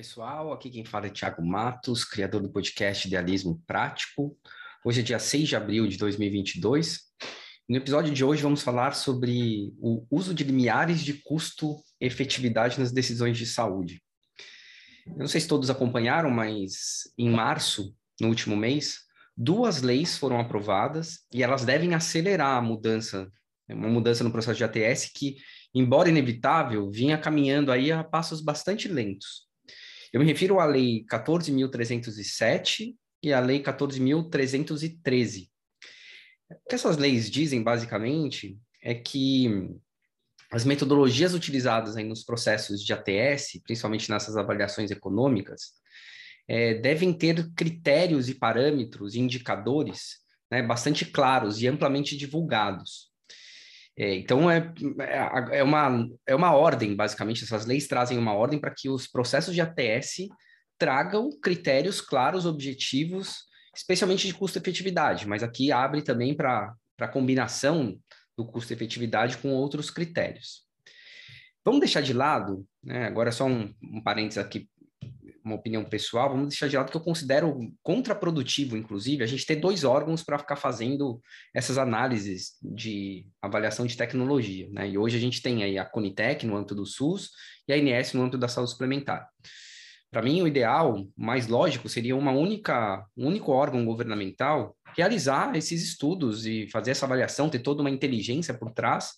pessoal, aqui quem fala é Thiago Matos, criador do podcast Idealismo Prático. Hoje é dia 6 de abril de 2022. No episódio de hoje vamos falar sobre o uso de limiares de custo-efetividade nas decisões de saúde. Eu não sei se todos acompanharam, mas em março, no último mês, duas leis foram aprovadas e elas devem acelerar a mudança, uma mudança no processo de ATS que, embora inevitável, vinha caminhando aí a passos bastante lentos. Eu me refiro à Lei 14.307 e à Lei 14.313. O que essas leis dizem, basicamente, é que as metodologias utilizadas aí nos processos de ATS, principalmente nessas avaliações econômicas, é, devem ter critérios e parâmetros e indicadores né, bastante claros e amplamente divulgados. É, então, é, é, é, uma, é uma ordem, basicamente, essas leis trazem uma ordem para que os processos de ATS tragam critérios claros, objetivos, especialmente de custo-efetividade, mas aqui abre também para a combinação do custo-efetividade com outros critérios. Vamos deixar de lado, né, agora só um, um parênteses aqui uma opinião pessoal, vamos deixar de lado que eu considero contraprodutivo, inclusive, a gente ter dois órgãos para ficar fazendo essas análises de avaliação de tecnologia, né? E hoje a gente tem aí a Conitec no âmbito do SUS e a INS no âmbito da saúde suplementar. Para mim, o ideal, mais lógico, seria uma única, um único órgão governamental realizar esses estudos e fazer essa avaliação, ter toda uma inteligência por trás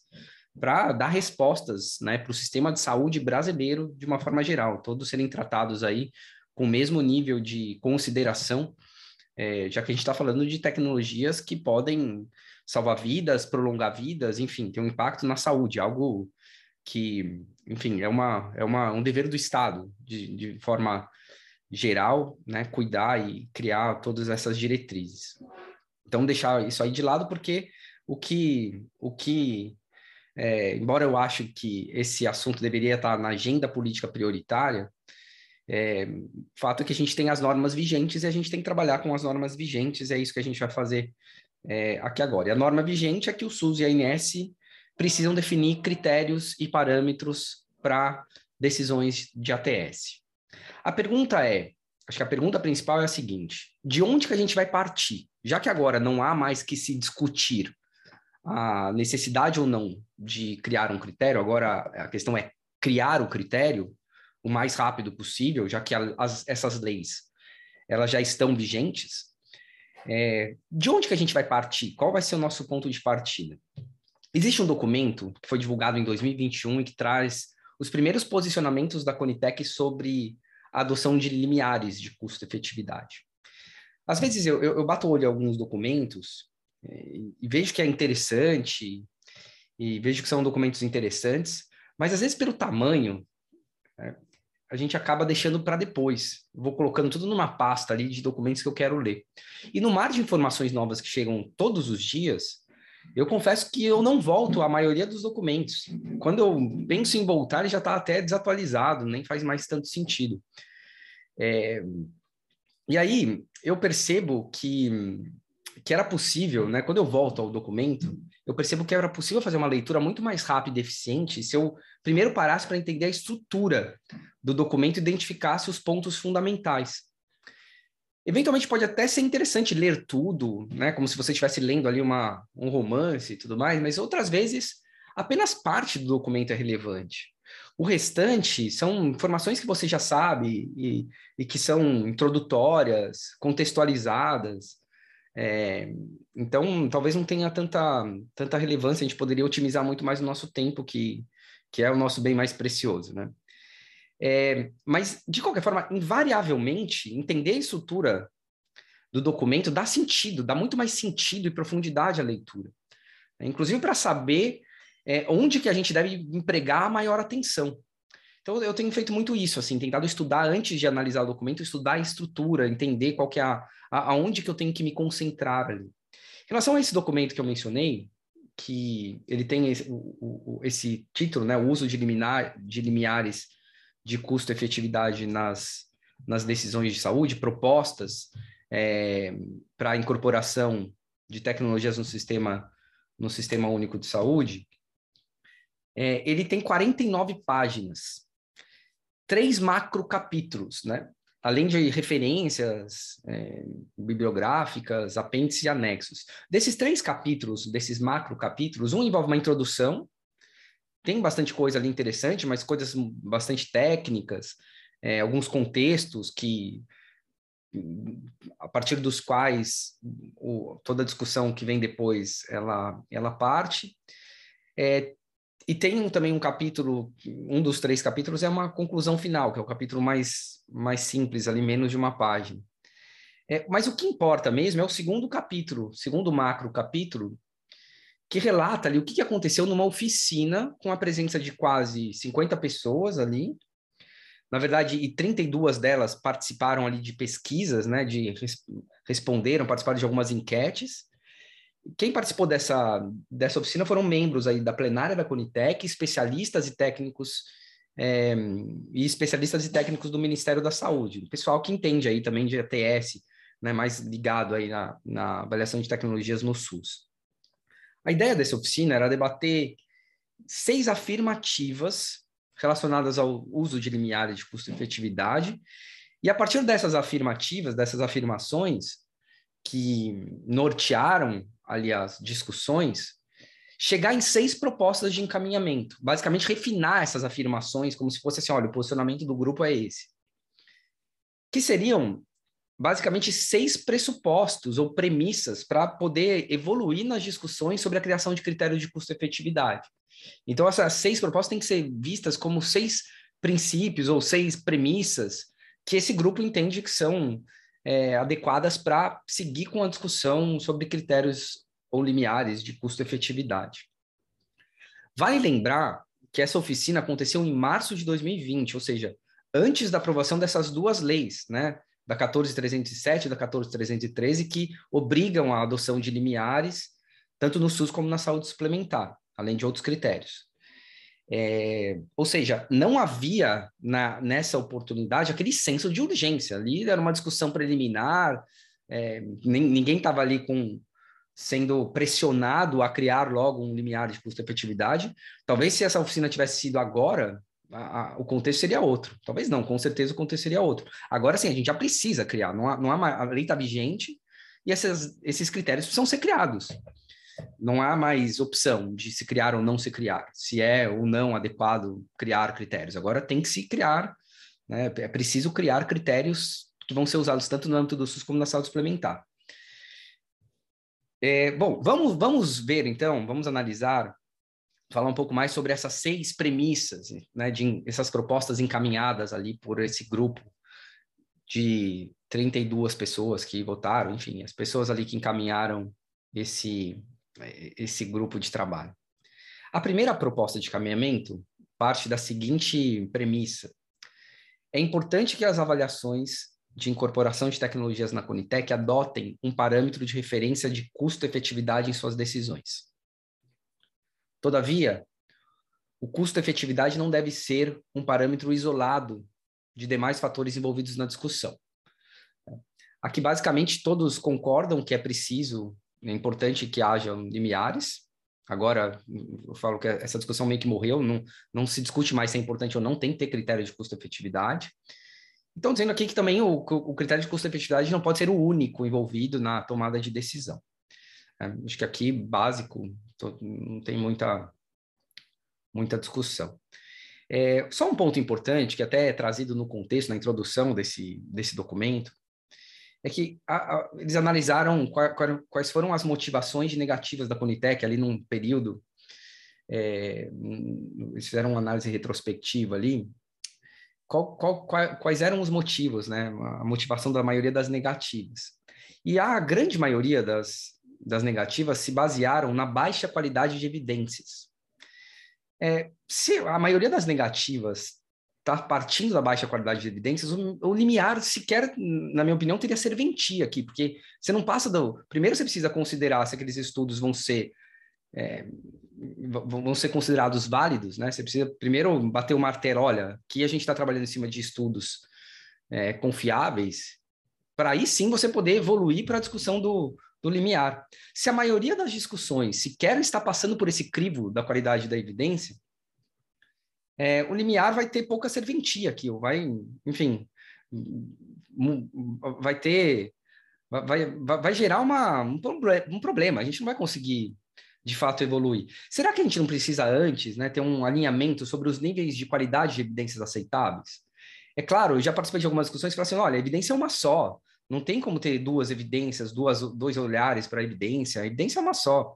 para dar respostas né, para o sistema de saúde brasileiro de uma forma geral, todos serem tratados aí com o mesmo nível de consideração, é, já que a gente está falando de tecnologias que podem salvar vidas, prolongar vidas, enfim, ter um impacto na saúde, algo que, enfim, é, uma, é uma, um dever do Estado, de, de forma geral, né, cuidar e criar todas essas diretrizes. Então, deixar isso aí de lado, porque o que, o que é, embora eu ache que esse assunto deveria estar na agenda política prioritária, é, fato é que a gente tem as normas vigentes e a gente tem que trabalhar com as normas vigentes, é isso que a gente vai fazer é, aqui agora. E a norma vigente é que o SUS e a INS precisam definir critérios e parâmetros para decisões de ATS. A pergunta é, acho que a pergunta principal é a seguinte: de onde que a gente vai partir? Já que agora não há mais que se discutir a necessidade ou não de criar um critério, agora a questão é criar o critério o mais rápido possível, já que as, essas leis elas já estão vigentes. É, de onde que a gente vai partir? Qual vai ser o nosso ponto de partida? Existe um documento que foi divulgado em 2021 e que traz os primeiros posicionamentos da Conitec sobre a adoção de limiares de custo-efetividade. Às vezes eu, eu, eu bato o olho em alguns documentos e vejo que é interessante, e vejo que são documentos interessantes, mas às vezes pelo tamanho, é, a gente acaba deixando para depois. Vou colocando tudo numa pasta ali de documentos que eu quero ler. E no mar de informações novas que chegam todos os dias, eu confesso que eu não volto à maioria dos documentos. Quando eu penso em voltar, ele já está até desatualizado, nem faz mais tanto sentido. É... E aí eu percebo que que era possível, né? Quando eu volto ao documento, eu percebo que era possível fazer uma leitura muito mais rápida e eficiente se eu primeiro parasse para entender a estrutura do documento e identificasse os pontos fundamentais. Eventualmente pode até ser interessante ler tudo, né? Como se você estivesse lendo ali uma, um romance e tudo mais, mas outras vezes apenas parte do documento é relevante. O restante são informações que você já sabe e, e que são introdutórias, contextualizadas, é, então, talvez não tenha tanta, tanta relevância, a gente poderia otimizar muito mais o nosso tempo, que, que é o nosso bem mais precioso, né? É, mas, de qualquer forma, invariavelmente, entender a estrutura do documento dá sentido, dá muito mais sentido e profundidade à leitura. Inclusive para saber é, onde que a gente deve empregar a maior atenção. Então, eu tenho feito muito isso, assim, tentado estudar antes de analisar o documento, estudar a estrutura, entender qual que é a, a, aonde que eu tenho que me concentrar ali. Em relação a esse documento que eu mencionei, que ele tem esse, o, o, esse título, né, o uso de, liminar, de limiares de custo-efetividade nas, nas decisões de saúde, propostas é, para a incorporação de tecnologias no sistema, no sistema único de saúde, é, ele tem 49 páginas. Três macro capítulos, né? Além de referências é, bibliográficas, apêndices e anexos. Desses três capítulos, desses macro capítulos, um envolve uma introdução, tem bastante coisa ali interessante, mas coisas bastante técnicas, é, alguns contextos que a partir dos quais o, toda a discussão que vem depois ela ela parte é, e tem um, também um capítulo, um dos três capítulos é uma conclusão final, que é o capítulo mais, mais simples, ali menos de uma página. É, mas o que importa mesmo é o segundo capítulo, segundo macro capítulo, que relata ali o que aconteceu numa oficina com a presença de quase 50 pessoas ali. Na verdade, e 32 delas participaram ali de pesquisas, né, de responderam, participaram de algumas enquetes quem participou dessa, dessa oficina foram membros aí da plenária da Conitec, especialistas e técnicos é, e especialistas e técnicos do Ministério da Saúde, pessoal que entende aí também de ATS, né, mais ligado aí na, na avaliação de tecnologias no SUS. A ideia dessa oficina era debater seis afirmativas relacionadas ao uso de limiares de custo-efetividade, e a partir dessas afirmativas, dessas afirmações que nortearam ali as discussões, chegar em seis propostas de encaminhamento, basicamente refinar essas afirmações como se fosse assim, olha, o posicionamento do grupo é esse. Que seriam basicamente seis pressupostos ou premissas para poder evoluir nas discussões sobre a criação de critérios de custo-efetividade. Então, essas seis propostas têm que ser vistas como seis princípios ou seis premissas que esse grupo entende que são é, adequadas para seguir com a discussão sobre critérios ou limiares de custo-efetividade. Vale lembrar que essa oficina aconteceu em março de 2020, ou seja, antes da aprovação dessas duas leis, né, da 14307 e da 14313, que obrigam a adoção de limiares, tanto no SUS como na saúde suplementar, além de outros critérios. É, ou seja, não havia na, nessa oportunidade aquele senso de urgência. Ali era uma discussão preliminar, é, nem, ninguém estava ali com sendo pressionado a criar logo um limiar de custo-efetividade. Talvez se essa oficina tivesse sido agora, a, a, o contexto seria outro. Talvez não, com certeza o contexto seria outro. Agora sim, a gente já precisa criar, não há, não há a lei está vigente e esses, esses critérios precisam ser criados não há mais opção de se criar ou não se criar, se é ou não adequado criar critérios. Agora tem que se criar, né? é preciso criar critérios que vão ser usados tanto no âmbito do SUS como na saúde suplementar. É, bom, vamos, vamos ver então, vamos analisar, falar um pouco mais sobre essas seis premissas, né, de essas propostas encaminhadas ali por esse grupo de 32 pessoas que votaram, enfim, as pessoas ali que encaminharam esse, esse grupo de trabalho. A primeira proposta de caminhamento parte da seguinte premissa: é importante que as avaliações de incorporação de tecnologias na Conitec adotem um parâmetro de referência de custo-efetividade em suas decisões. Todavia, o custo-efetividade não deve ser um parâmetro isolado de demais fatores envolvidos na discussão. Aqui, basicamente, todos concordam que é preciso é importante que haja limiares. Agora, eu falo que essa discussão meio que morreu, não, não se discute mais se é importante ou não, tem que ter critério de custo-efetividade. Então, dizendo aqui que também o, o critério de custo-efetividade não pode ser o único envolvido na tomada de decisão. É, acho que aqui, básico, tô, não tem muita, muita discussão. É, só um ponto importante, que até é trazido no contexto, na introdução desse, desse documento, é que a, a, eles analisaram qual, qual, quais foram as motivações negativas da Conitec ali num período, é, eles fizeram uma análise retrospectiva ali, qual, quais eram os motivos, né, a motivação da maioria das negativas. E a grande maioria das, das negativas se basearam na baixa qualidade de evidências. É, se a maioria das negativas está partindo da baixa qualidade de evidências, o, o, limiar sequer, na minha opinião, teria serventia aqui, porque você não passa do. Primeiro você precisa considerar se aqueles estudos vão ser. É, vão ser considerados válidos, né? Você precisa primeiro bater o martelo, olha, que a gente está trabalhando em cima de estudos é, confiáveis, para aí sim você poder evoluir para a discussão do, do limiar. Se a maioria das discussões sequer está passando por esse crivo da qualidade da evidência, é, o limiar vai ter pouca serventia aqui, vai, enfim, vai ter, vai, vai, vai gerar uma, um, um problema, a gente não vai conseguir de fato evoluir. Será que a gente não precisa antes né, ter um alinhamento sobre os níveis de qualidade de evidências aceitáveis? É claro, eu já participei de algumas discussões e falei assim: olha, a evidência é uma só. Não tem como ter duas evidências, duas, dois olhares para a evidência. A evidência é uma só.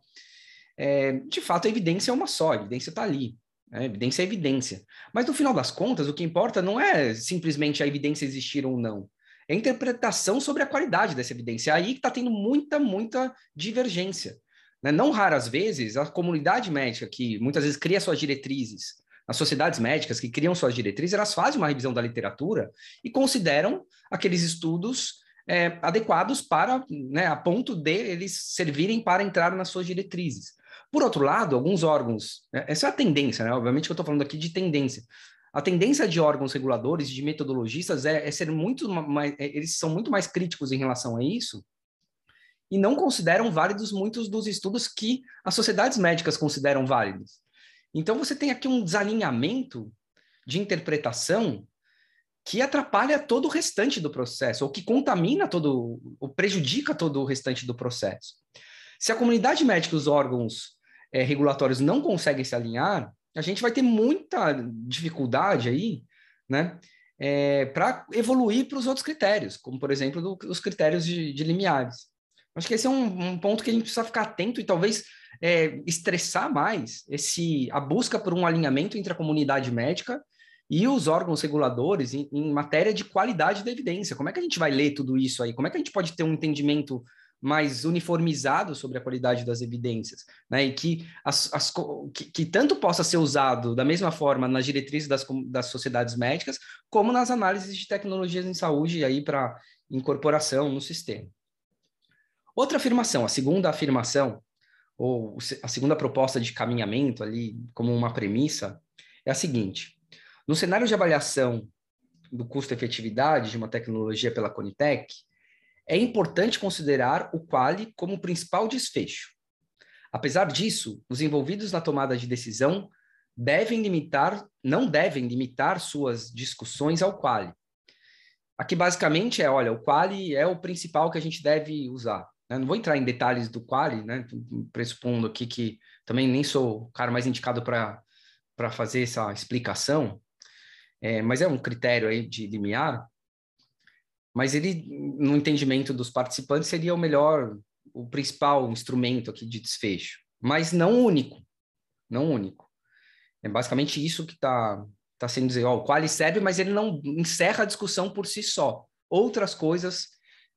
É, de fato, a evidência é uma só, a evidência está ali. Né? evidência é evidência. Mas no final das contas, o que importa não é simplesmente a evidência existir ou não. É a interpretação sobre a qualidade dessa evidência. É aí que está tendo muita, muita divergência. Né? Não raras vezes, a comunidade médica, que muitas vezes cria suas diretrizes, as sociedades médicas que criam suas diretrizes, elas fazem uma revisão da literatura e consideram aqueles estudos é, adequados para, né, a ponto de eles servirem para entrar nas suas diretrizes. Por outro lado, alguns órgãos, né, essa é a tendência, né? Obviamente que eu estou falando aqui de tendência. A tendência de órgãos reguladores, de metodologistas, é, é ser muito mais, é, eles são muito mais críticos em relação a isso e não consideram válidos muitos dos estudos que as sociedades médicas consideram válidos. Então você tem aqui um desalinhamento de interpretação que atrapalha todo o restante do processo, ou que contamina todo, ou prejudica todo o restante do processo. Se a comunidade médica e os órgãos é, regulatórios não conseguem se alinhar, a gente vai ter muita dificuldade aí, né, é, para evoluir para os outros critérios, como, por exemplo, do, os critérios de, de, limiares. Acho que esse é um, um, ponto que a gente precisa ficar atento e talvez é, estressar mais esse, a busca por um alinhamento entre a comunidade médica e os órgãos reguladores em, em, matéria de qualidade da evidência. Como é que a gente vai ler tudo isso aí? Como é que a gente pode ter um entendimento mais uniformizado sobre a qualidade das evidências, né? E que, as, as, que, que, tanto possa ser usado da mesma forma nas diretrizes das, das sociedades médicas, como nas análises de tecnologias em saúde aí para incorporação no sistema. Outra afirmação, a segunda afirmação, ou a segunda proposta de caminhamento ali, como uma premissa, é a seguinte: no cenário de avaliação do custo-efetividade de uma tecnologia pela Conitec, é importante considerar o quali como principal desfecho. Apesar disso, os envolvidos na tomada de decisão devem limitar, não devem limitar suas discussões ao quali. Aqui basicamente é, olha, o quali é o principal que a gente deve usar. Né? Não vou entrar em detalhes do quali, né? pressupondo aqui que também nem sou o cara mais indicado para fazer essa explicação, é, mas é um critério aí de limiar, mas ele, no entendimento dos participantes, seria o melhor, o principal instrumento aqui de desfecho, mas não único, não único. É basicamente isso que está tá sendo dizer, ó, o qual serve, mas ele não encerra a discussão por si só. Outras coisas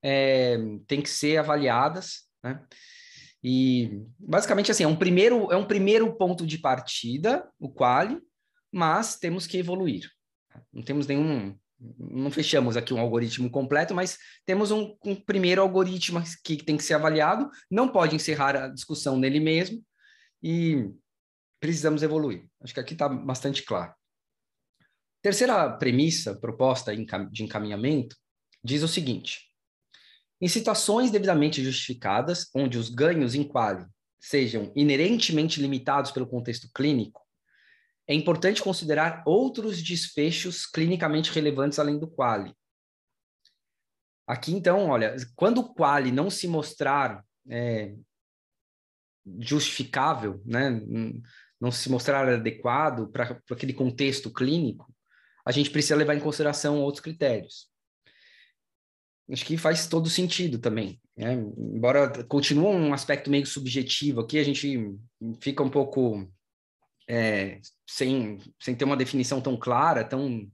é, têm que ser avaliadas, né? E basicamente assim, é um primeiro, é um primeiro ponto de partida, o quali, mas temos que evoluir. Não temos nenhum, não fechamos aqui um algoritmo completo, mas temos um, um, primeiro algoritmo que tem que ser avaliado, não pode encerrar a discussão nele mesmo e precisamos evoluir. Acho que aqui está bastante claro. Terceira premissa proposta de encaminhamento diz o seguinte: em situações devidamente justificadas, onde os ganhos em quali sejam inerentemente limitados pelo contexto clínico, é importante considerar outros desfechos clinicamente relevantes além do quali. Aqui, então, olha, quando o quali não se mostrar é, justificável, né, não se mostrar adequado para aquele contexto clínico, a gente precisa levar em consideração outros critérios. Acho que faz todo sentido também. Né? Embora continue um aspecto meio subjetivo aqui, a gente fica um pouco é, sem, sem ter uma definição tão clara, tão,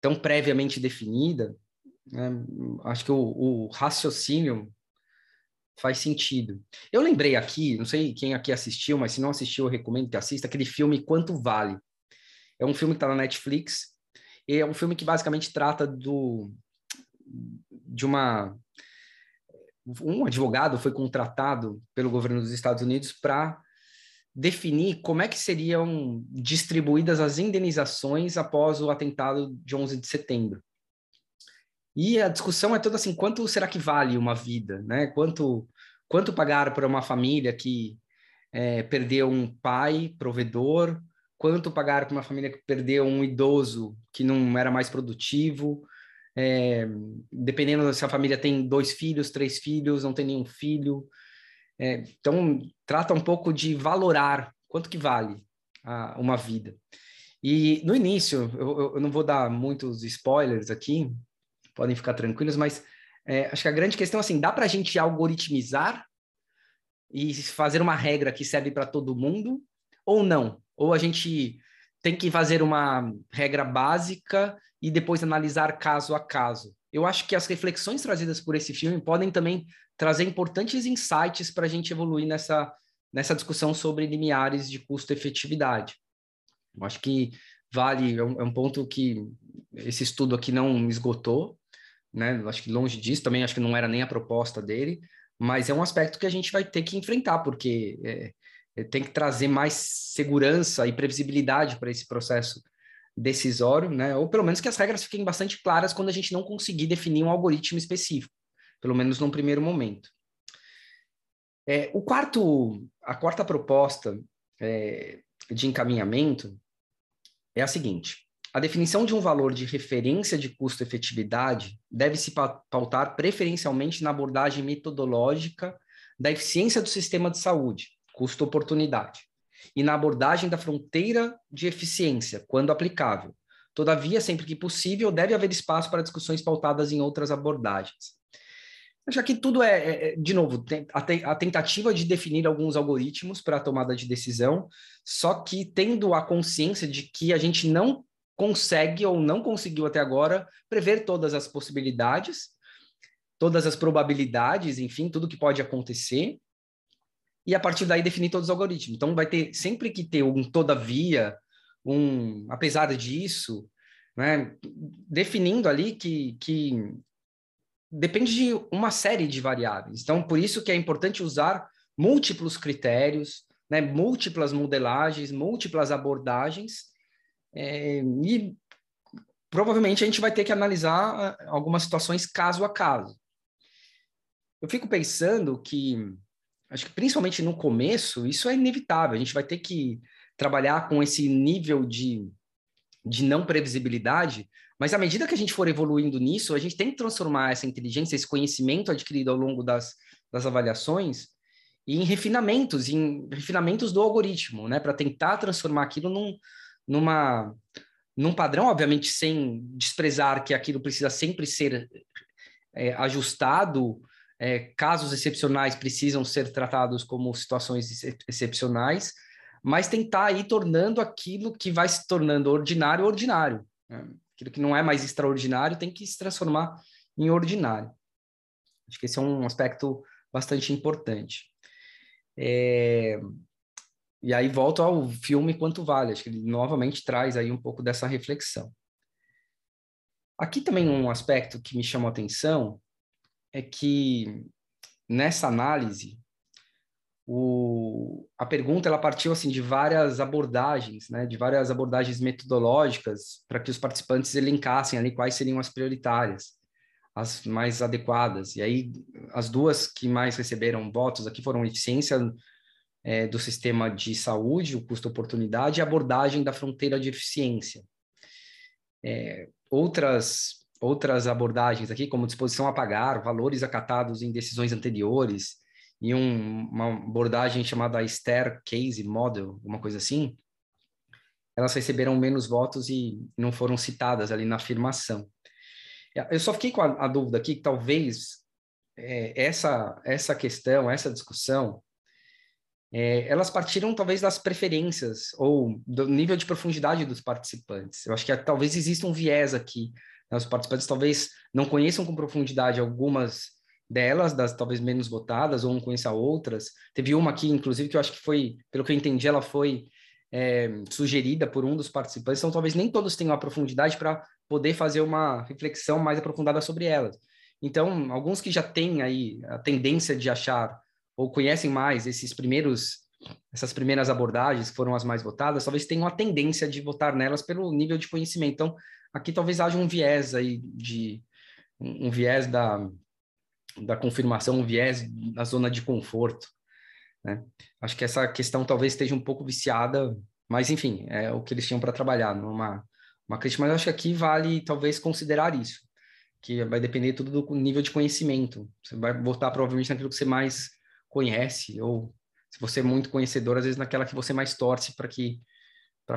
tão previamente definida, né? acho que o, o, raciocínio faz sentido. Eu lembrei aqui, não sei quem aqui assistiu, mas se não assistiu, eu recomendo que assista aquele filme Quanto Vale. É um filme que está na Netflix, e é um filme que basicamente trata do, de uma um advogado foi contratado pelo governo dos Estados Unidos para definir como é que seriam distribuídas as indenizações após o atentado de 11 de setembro. E a discussão é toda assim, quanto será que vale uma vida, né? Quanto quanto pagar para uma família que é, perdeu um pai provedor, quanto pagar para uma família que perdeu um idoso que não era mais produtivo, é, dependendo se a família tem dois filhos, três filhos, não tem nenhum filho. É, então, trata um pouco de valorar quanto que vale a, uma vida. E no início, eu, eu, não vou dar muitos spoilers aqui, podem ficar tranquilos, mas é, acho que a grande questão assim, dá para a gente algoritmizar e fazer uma regra que serve para todo mundo ou não? Ou a gente tem que fazer uma regra básica e depois analisar caso a caso? Eu acho que as reflexões trazidas por esse filme podem também trazer importantes insights para a gente evoluir nessa, nessa discussão sobre limiares de custo-efetividade. Acho que vale, é um, é um, ponto que esse estudo aqui não esgotou, né? Acho que longe disso, também acho que não era nem a proposta dele, mas é um aspecto que a gente vai ter que enfrentar, porque é, é, tem que trazer mais segurança e previsibilidade para esse processo decisório, né? Ou pelo menos que as regras fiquem bastante claras quando a gente não conseguir definir um algoritmo específico, pelo menos num primeiro momento. É, o quarto, a quarta proposta é, de encaminhamento é a seguinte: a definição de um valor de referência de custo-efetividade deve se pautar preferencialmente na abordagem metodológica da eficiência do sistema de saúde, custo-oportunidade, e na abordagem da fronteira de eficiência, quando aplicável. Todavia, sempre que possível, deve haver espaço para discussões pautadas em outras abordagens. Já que tudo é, é, é de novo, a tentativa de definir alguns algoritmos para a tomada de decisão, só que tendo a consciência de que a gente não consegue ou não conseguiu até agora prever todas as possibilidades, todas as probabilidades, enfim, tudo que pode acontecer, e a partir daí definir todos os algoritmos. Então vai ter sempre que ter um todavia, um apesar disso, né, definindo ali que, que depende de uma série de variáveis. Então por isso que é importante usar múltiplos critérios, né, múltiplas modelagens, múltiplas abordagens, é, e provavelmente a gente vai ter que analisar ah, algumas situações caso a caso. Eu fico pensando que acho que principalmente no começo, isso é inevitável. A gente vai ter que trabalhar com esse nível de, de não previsibilidade, mas à medida que a gente for evoluindo nisso, a gente tem que transformar essa inteligência, esse conhecimento adquirido ao longo das, das avaliações, em refinamentos, em refinamentos do algoritmo, né, para tentar transformar aquilo num, numa, num padrão, obviamente sem desprezar que aquilo precisa sempre ser é, ajustado é, casos excepcionais precisam ser tratados como situações excepcionais, mas tentar ir tornando aquilo que vai se tornando ordinário, ordinário. Né? Aquilo que não é mais extraordinário tem que se transformar em ordinário. Acho que esse é um aspecto bastante importante. É... E aí volto ao filme Quanto Vale, acho que ele novamente traz aí um pouco dessa reflexão. Aqui também um aspecto que me chamou a atenção é que nessa análise o, a pergunta ela partiu assim de várias abordagens, né, de várias abordagens metodológicas para que os participantes elencassem ali quais seriam as prioritárias, as mais adequadas. E aí as duas que mais receberam votos aqui foram eficiência é, do sistema de saúde, o custo-oportunidade e abordagem da fronteira de eficiência. É, outras outras abordagens aqui, como disposição a pagar, valores acatados em decisões anteriores, e um, uma abordagem chamada Case Model, uma coisa assim, elas receberam menos votos e não foram citadas ali na afirmação. Eu só fiquei com a, a dúvida aqui que talvez é, essa, essa questão, essa discussão, é, elas partiram talvez das preferências ou do nível de profundidade dos participantes. Eu acho que talvez exista um viés aqui né, os participantes talvez não conheçam com profundidade algumas delas, das talvez menos votadas, ou conheça outras. Teve uma aqui, inclusive, que eu acho que foi, pelo que eu entendi, ela foi é, sugerida por um dos participantes, então talvez nem todos tenham a profundidade para poder fazer uma reflexão mais aprofundada sobre elas. Então, alguns que já têm aí a tendência de achar ou conhecem mais esses primeiros essas primeiras abordagens que foram as mais votadas, talvez tenham a tendência de votar nelas pelo nível de conhecimento. Então, Aqui talvez haja um viés aí de um viés da, da confirmação, um viés da zona de conforto. Né? Acho que essa questão talvez esteja um pouco viciada, Mas, enfim, é o que eles tinham para trabalhar, numa uma crítica. Mas acho que aqui vale, talvez, considerar isso, que vai depender tudo do nível de conhecimento. Você vai voltar, provavelmente, naquilo que você mais conhece, ou se você é muito conhecedor, às vezes naquela que você mais torce para que,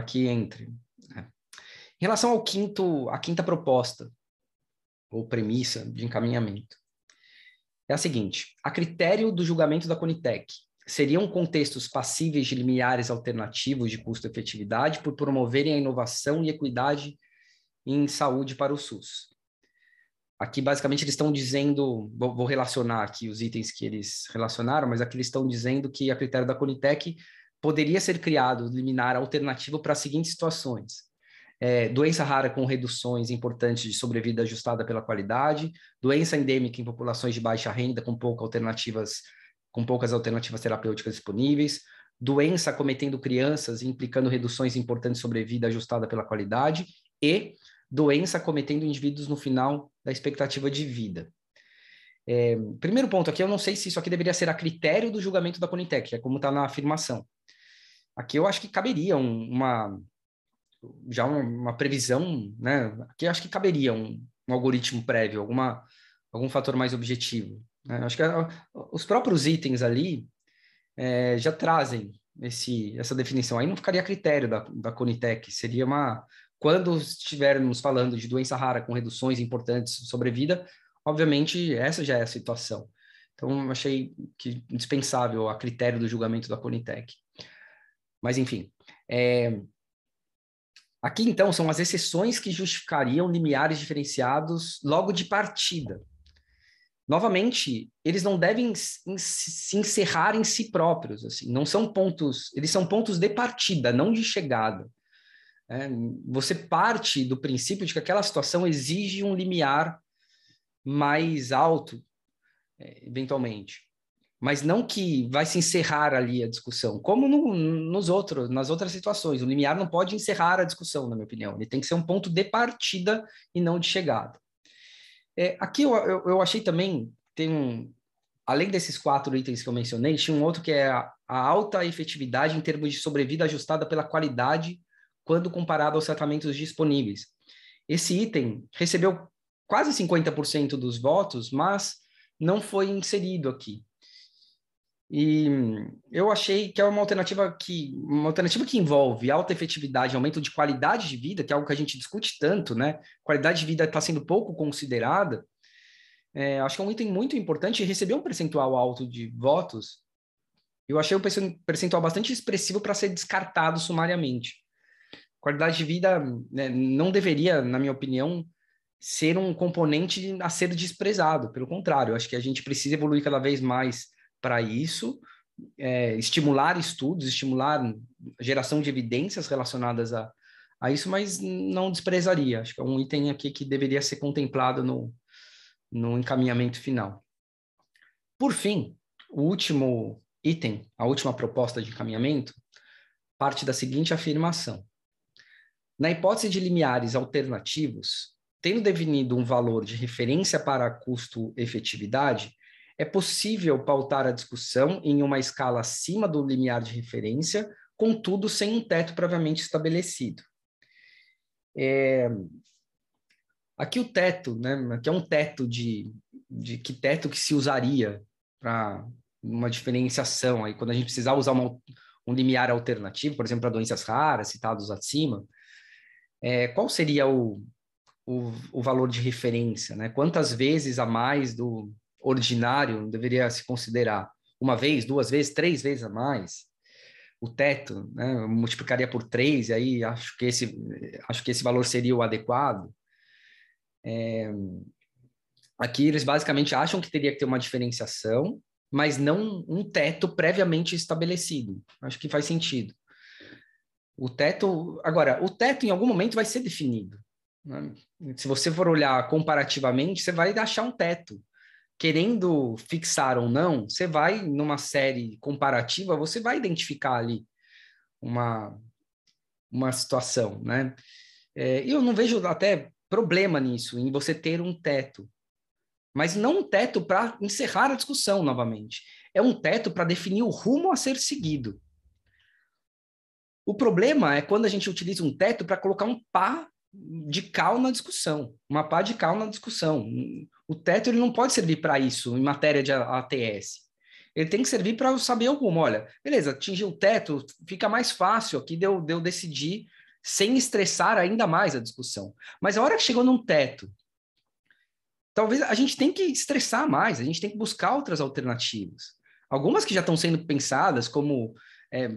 que entre. Né? Em relação ao quinto, a quinta proposta, ou premissa de encaminhamento, é a seguinte: a critério do julgamento da Conitec, seriam contextos passíveis de limiares alternativos de custo-efetividade por promoverem a inovação e equidade em saúde para o SUS. Aqui, basicamente, eles estão dizendo, vou, relacionar aqui os itens que eles relacionaram, mas aqui eles estão dizendo que, a critério da Conitec, poderia ser criado liminar alternativo para as seguintes situações. É, doença rara com reduções importantes de sobrevida ajustada pela qualidade, doença endêmica em populações de baixa renda com poucas alternativas com poucas alternativas terapêuticas disponíveis, doença acometendo crianças implicando reduções importantes de sobrevida ajustada pela qualidade e doença acometendo indivíduos no final da expectativa de vida. É, primeiro ponto aqui, eu não sei se isso aqui deveria ser a critério do julgamento da Conitec, é como está na afirmação. Aqui eu acho que caberia uma já uma, previsão, né? Aqui eu acho que caberia um, um algoritmo prévio, alguma algum fator mais objetivo. Né? Acho que a, os próprios itens ali é, já trazem esse, essa definição. Aí não ficaria a critério da, da Conitec, seria uma. Quando estivermos falando de doença rara com reduções importantes de sobrevida, obviamente essa já é a situação. Então, achei que indispensável a critério do julgamento da Conitec. Mas, enfim. É... Aqui, então, são as exceções que justificariam limiares diferenciados logo de partida. Novamente, eles não devem se encerrar em si próprios, assim, não são pontos, eles são pontos de partida, não de chegada. É, você parte do princípio de que aquela situação exige um limiar mais alto, é, eventualmente, mas não que vai se encerrar ali a discussão, como no, nos outros, nas outras situações. O limiar não pode encerrar a discussão, na minha opinião. Ele tem que ser um ponto de partida e não de chegada. É, aqui eu, eu, eu, achei também, tem um, além desses quatro itens que eu mencionei, tinha um outro que é a, a alta efetividade em termos de sobrevida ajustada pela qualidade quando comparado aos tratamentos disponíveis. Esse item recebeu quase 50% dos votos, mas não foi inserido aqui. E eu achei que é uma alternativa que uma alternativa que envolve alta efetividade, aumento de qualidade de vida, que é algo que a gente discute tanto, né? Qualidade de vida está sendo pouco considerada. É, acho que é um item muito importante e recebeu um percentual alto de votos. Eu achei um percentual bastante expressivo para ser descartado sumariamente. Qualidade de vida né, não deveria, na minha opinião, ser um componente a ser desprezado. Pelo contrário, acho que a gente precisa evoluir cada vez mais para isso, é, estimular estudos, estimular geração de evidências relacionadas a, a isso, mas não desprezaria. Acho que é um item aqui que deveria ser contemplado no, no encaminhamento final. Por fim, o último item, a última proposta de encaminhamento, parte da seguinte afirmação. Na hipótese de limiares alternativos, tendo definido um valor de referência para custo-efetividade, é possível pautar a discussão em uma escala acima do limiar de referência, contudo sem um teto previamente estabelecido. É... Aqui o teto, né? Aqui é um teto de, de que teto que se usaria para uma diferenciação aí quando a gente precisar usar uma, um limiar alternativo, por exemplo, para doenças raras citados acima, é, qual seria o, o, o valor de referência, né? Quantas vezes a mais do, ordinário deveria se considerar uma vez, duas vezes, três vezes a mais. O teto, né, multiplicaria por três, e aí acho que esse, acho que esse valor seria o adequado. É, aqui eles basicamente acham que teria que ter uma diferenciação, mas não um teto previamente estabelecido. Acho que faz sentido. O teto, agora, o teto em algum momento vai ser definido. Né? Se você for olhar comparativamente, você vai achar um teto querendo fixar ou não, você vai numa série comparativa, você vai identificar ali uma, uma situação, né? É, eu não vejo até problema nisso, em você ter um teto, mas não um teto para encerrar a discussão novamente. É um teto para definir o rumo a ser seguido. O problema é quando a gente utiliza um teto para colocar um pá de cal na discussão, uma pá de cal na discussão. O teto ele não pode servir para isso em matéria de ATS. Ele tem que servir para saber alguma. Olha, beleza, atingir o teto fica mais fácil aqui de eu, de eu decidir sem estressar ainda mais a discussão. Mas a hora que chegou num teto, talvez a gente tem que estressar mais, a gente tem que buscar outras alternativas. Algumas que já estão sendo pensadas, como é,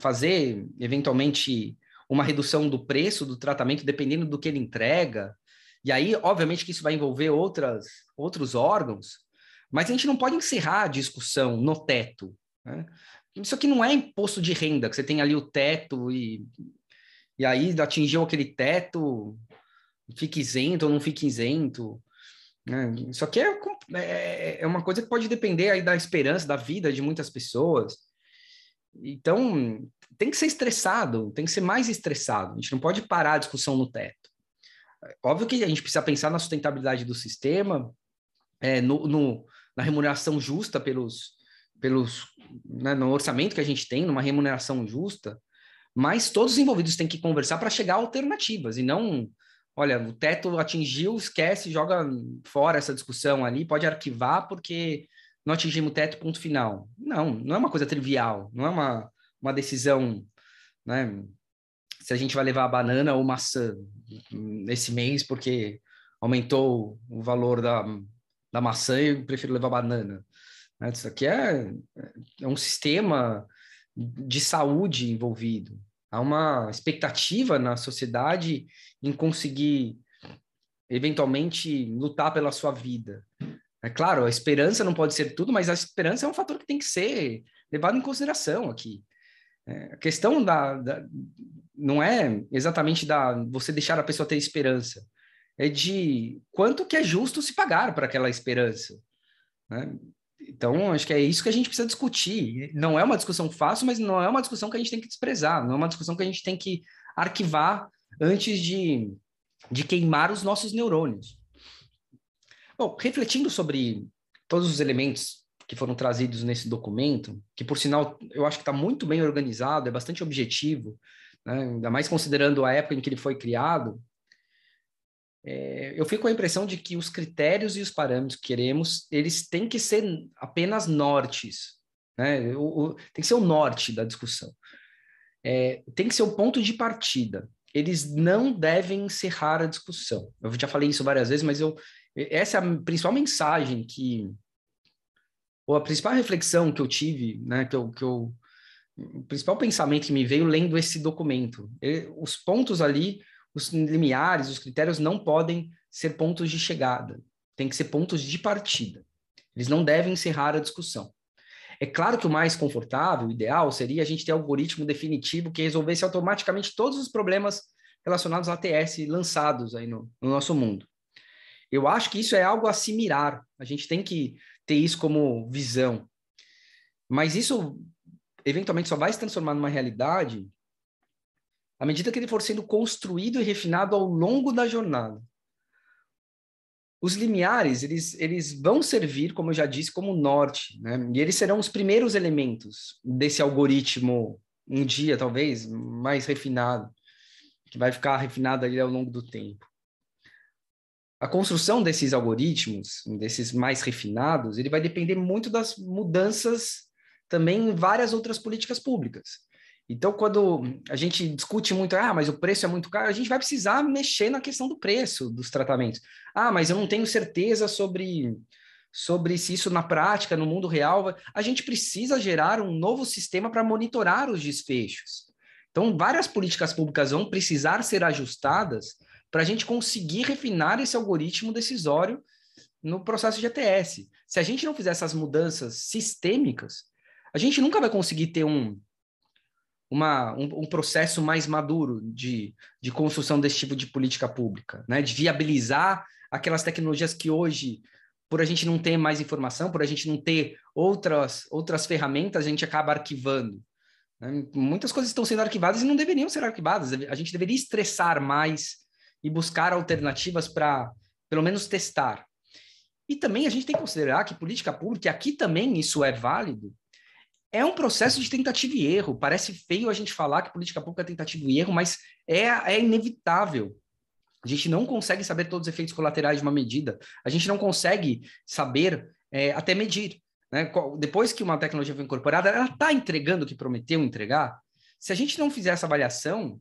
fazer eventualmente uma redução do preço do tratamento dependendo do que ele entrega. E aí, obviamente, que isso vai envolver outras, outros órgãos, mas a gente não pode encerrar a discussão no teto. Né? Isso aqui não é imposto de renda, que você tem ali o teto e, e aí atingiu aquele teto, fica isento ou não fica isento. Né? Isso aqui é, é, é uma coisa que pode depender aí da esperança, da vida de muitas pessoas. Então, tem que ser estressado, tem que ser mais estressado. A gente não pode parar a discussão no teto. Óbvio que a gente precisa pensar na sustentabilidade do sistema, é, no, no, na remuneração justa pelos, pelos né, no orçamento que a gente tem, numa remuneração justa, mas todos os envolvidos têm que conversar para chegar a alternativas e não, olha, o teto atingiu, esquece, joga fora essa discussão ali, pode arquivar porque não atingimos o teto, ponto final. Não, não é uma coisa trivial, não é uma, uma decisão, né? Se a gente vai levar banana ou maçã nesse mês, porque aumentou o valor da, da maçã e eu prefiro levar banana. Né? Isso aqui é, é um sistema de saúde envolvido. Há uma expectativa na sociedade em conseguir, eventualmente, lutar pela sua vida. É claro, a esperança não pode ser tudo, mas a esperança é um fator que tem que ser levado em consideração aqui. É, a questão da, da, não é exatamente da você deixar a pessoa ter esperança, é de quanto que é justo se pagar para aquela esperança. Né? Então, acho que é isso que a gente precisa discutir. Não é uma discussão fácil, mas não é uma discussão que a gente tem que desprezar, não é uma discussão que a gente tem que arquivar antes de, de queimar os nossos neurônios. Bom, refletindo sobre todos os elementos que foram trazidos nesse documento, que por sinal eu acho que está muito bem organizado, é bastante objetivo, né? ainda mais considerando a época em que ele foi criado, é, eu fico com a impressão de que os critérios e os parâmetros que queremos, eles têm que ser apenas nortes, né? O, o, tem que ser o norte da discussão. É, tem que ser o ponto de partida. Eles não devem encerrar a discussão. Eu já falei isso várias vezes, mas eu, essa é a principal mensagem que ou a principal reflexão que eu tive, né, que eu, que eu o principal pensamento que me veio lendo esse documento. Os pontos ali, os limiares, os critérios não podem ser pontos de chegada, tem que ser pontos de partida. Eles não devem encerrar a discussão. É claro que o mais confortável, o ideal, seria a gente ter algoritmo definitivo que resolvesse automaticamente todos os problemas relacionados a ATS lançados aí no, no nosso mundo. Eu acho que isso é algo a se mirar. A gente tem que ter isso como visão. Mas isso eventualmente só vai se transformar numa realidade à medida que ele for sendo construído e refinado ao longo da jornada. Os limiares, eles, eles vão servir, como eu já disse, como norte, né? E eles serão os primeiros elementos desse algoritmo, um dia talvez, mais refinado, que vai ficar refinado ali ao longo do tempo a construção desses algoritmos, desses mais refinados, ele vai depender muito das mudanças também em várias outras políticas públicas. Então, quando a gente discute muito, ah, mas o preço é muito caro, a gente vai precisar mexer na questão do preço dos tratamentos. Ah, mas eu não tenho certeza sobre, sobre se isso na prática, no mundo real, a gente precisa gerar um novo sistema para monitorar os desfechos. Então, várias políticas públicas vão precisar ser ajustadas para a gente conseguir refinar esse algoritmo decisório no processo de ETS. Se a gente não fizer essas mudanças sistêmicas, a gente nunca vai conseguir ter um, uma, um, um, processo mais maduro de, de construção desse tipo de política pública, né? de viabilizar aquelas tecnologias que hoje, por a gente não ter mais informação, por a gente não ter outras, outras ferramentas, a gente acaba arquivando. Né? Muitas coisas estão sendo arquivadas e não deveriam ser arquivadas. A gente deveria estressar mais e buscar alternativas para, pelo menos, testar. E também a gente tem que considerar que política pública, e aqui também isso é válido, é um processo de tentativa e erro. Parece feio a gente falar que política pública é tentativa e erro, mas é, é inevitável. A gente não consegue saber todos os efeitos colaterais de uma medida. A gente não consegue saber é, até medir. Né? Depois que uma tecnologia foi incorporada, ela está entregando o que prometeu entregar. Se a gente não fizer essa avaliação,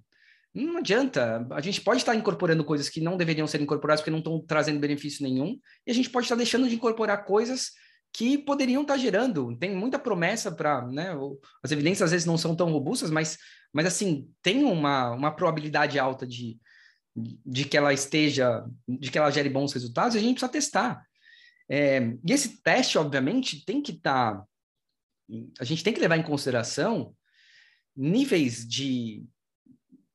não adianta. A gente pode estar incorporando coisas que não deveriam ser incorporadas porque não estão trazendo benefício nenhum, e a gente pode estar deixando de incorporar coisas que poderiam estar gerando. Tem muita promessa para, né? As evidências às vezes não são tão robustas, mas, mas assim, tem uma, uma probabilidade alta de, de que ela esteja, de que ela gere bons resultados, e a gente precisa testar. É, e esse teste, obviamente, tem que estar. Tá, a gente tem que levar em consideração níveis de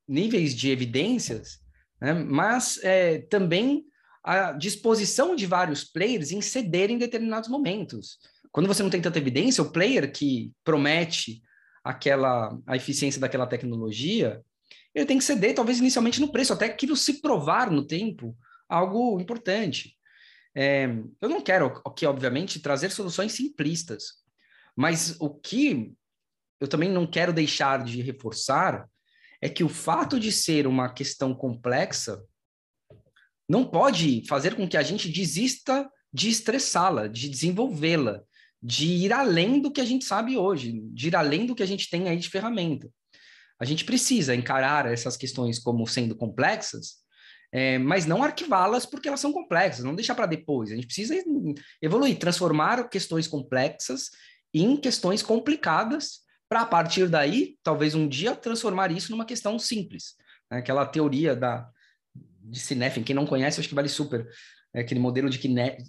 níveis de evidências, né, mas é, também a disposição de vários players em ceder em determinados momentos. Quando você não tem tanta evidência, o player que promete aquela a eficiência daquela tecnologia, ele tem que ceder, talvez inicialmente no preço, até aquilo se provar no tempo algo importante. É, eu não quero aqui, obviamente, trazer soluções simplistas, mas o que eu também não quero deixar de reforçar é que o fato de ser uma questão complexa não pode fazer com que a gente desista de estressá-la, de desenvolvê-la, de ir além do que a gente sabe hoje, de ir além do que a gente tem aí de ferramenta. A gente precisa encarar essas questões como sendo complexas, é, mas não arquivá-las porque elas são complexas, não deixar para depois. A gente precisa evoluir, transformar questões complexas em questões complicadas, para a partir daí, talvez um dia, transformar isso numa questão simples. Né? Aquela teoria da, de Cinefin, quem não conhece, acho que vale super. É aquele modelo de,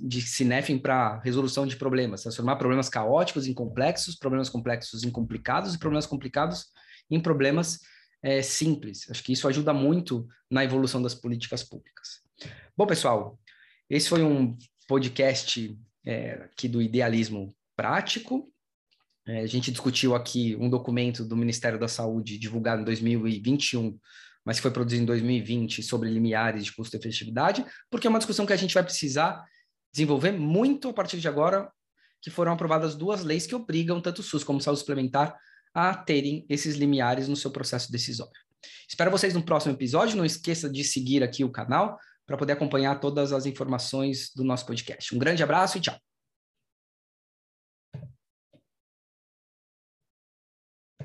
de Cinefin para resolução de problemas, transformar problemas caóticos em complexos, problemas complexos em complicados e problemas complicados em problemas é, simples. Acho que isso ajuda muito na evolução das políticas públicas. Bom, pessoal, esse foi um podcast é, aqui do Idealismo Prático. É, a gente discutiu aqui um documento do Ministério da Saúde divulgado em 2021, mas que foi produzido em 2020 sobre limiares de custo-efetividade, porque é uma discussão que a gente vai precisar desenvolver muito a partir de agora, que foram aprovadas duas leis que obrigam tanto o SUS como o saúde suplementar a terem esses limiares no seu processo decisório. Espero vocês no próximo episódio. Não esqueça de seguir aqui o canal para poder acompanhar todas as informações do nosso podcast. Um grande abraço e tchau.